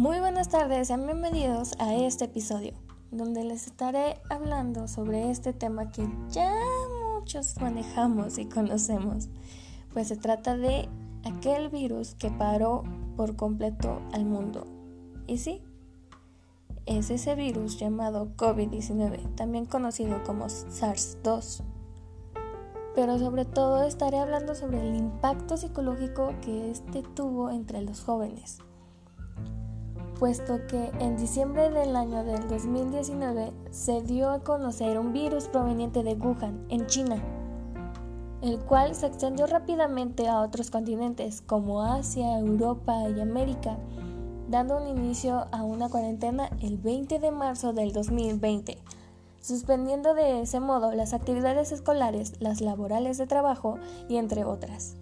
Muy buenas tardes, sean bienvenidos a este episodio, donde les estaré hablando sobre este tema que ya muchos manejamos y conocemos, pues se trata de aquel virus que paró por completo al mundo. Y sí, es ese virus llamado COVID-19, también conocido como SARS-2. Pero sobre todo estaré hablando sobre el impacto psicológico que este tuvo entre los jóvenes puesto que en diciembre del año del 2019 se dio a conocer un virus proveniente de Wuhan, en China, el cual se extendió rápidamente a otros continentes como Asia, Europa y América, dando un inicio a una cuarentena el 20 de marzo del 2020, suspendiendo de ese modo las actividades escolares, las laborales de trabajo y entre otras.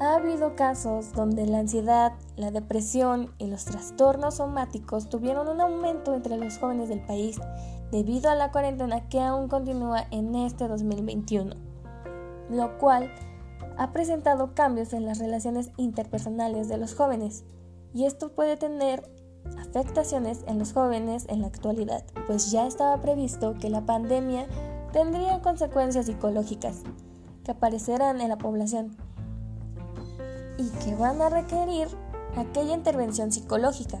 Ha habido casos donde la ansiedad, la depresión y los trastornos somáticos tuvieron un aumento entre los jóvenes del país debido a la cuarentena que aún continúa en este 2021, lo cual ha presentado cambios en las relaciones interpersonales de los jóvenes y esto puede tener afectaciones en los jóvenes en la actualidad, pues ya estaba previsto que la pandemia tendría consecuencias psicológicas que aparecerán en la población y que van a requerir aquella intervención psicológica.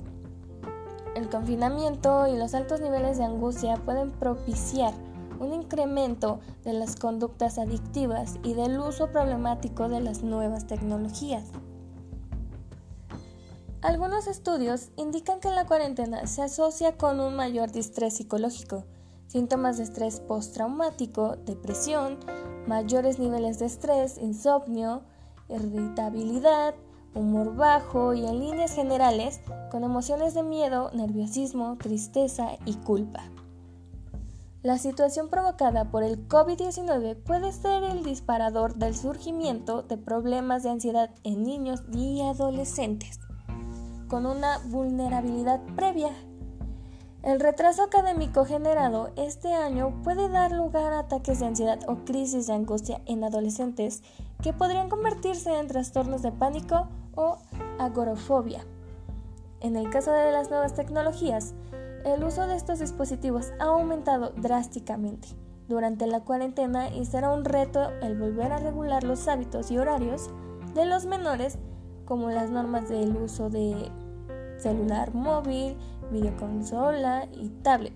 El confinamiento y los altos niveles de angustia pueden propiciar un incremento de las conductas adictivas y del uso problemático de las nuevas tecnologías. Algunos estudios indican que la cuarentena se asocia con un mayor distrés psicológico, síntomas de estrés postraumático, depresión, mayores niveles de estrés, insomnio, irritabilidad, humor bajo y en líneas generales con emociones de miedo, nerviosismo, tristeza y culpa. La situación provocada por el COVID-19 puede ser el disparador del surgimiento de problemas de ansiedad en niños y adolescentes, con una vulnerabilidad previa el retraso académico generado este año puede dar lugar a ataques de ansiedad o crisis de angustia en adolescentes que podrían convertirse en trastornos de pánico o agorofobia. En el caso de las nuevas tecnologías, el uso de estos dispositivos ha aumentado drásticamente durante la cuarentena y será un reto el volver a regular los hábitos y horarios de los menores como las normas del uso de celular móvil, videoconsola y tablet.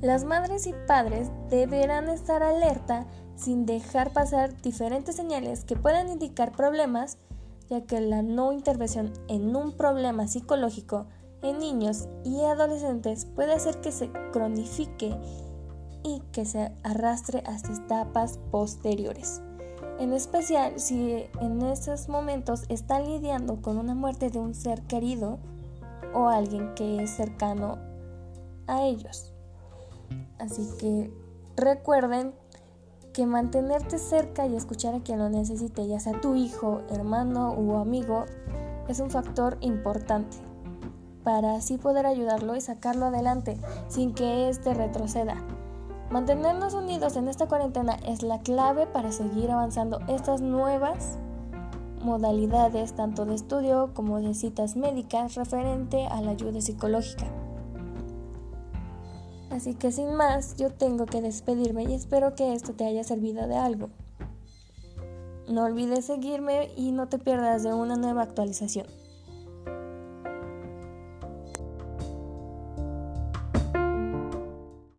Las madres y padres deberán estar alerta sin dejar pasar diferentes señales que puedan indicar problemas, ya que la no intervención en un problema psicológico en niños y adolescentes puede hacer que se cronifique y que se arrastre hasta etapas posteriores. En especial si en esos momentos están lidiando con una muerte de un ser querido o alguien que es cercano a ellos. Así que recuerden que mantenerte cerca y escuchar a quien lo necesite, ya sea tu hijo, hermano o amigo, es un factor importante para así poder ayudarlo y sacarlo adelante sin que éste retroceda. Mantenernos unidos en esta cuarentena es la clave para seguir avanzando estas nuevas modalidades tanto de estudio como de citas médicas referente a la ayuda psicológica. Así que sin más, yo tengo que despedirme y espero que esto te haya servido de algo. No olvides seguirme y no te pierdas de una nueva actualización.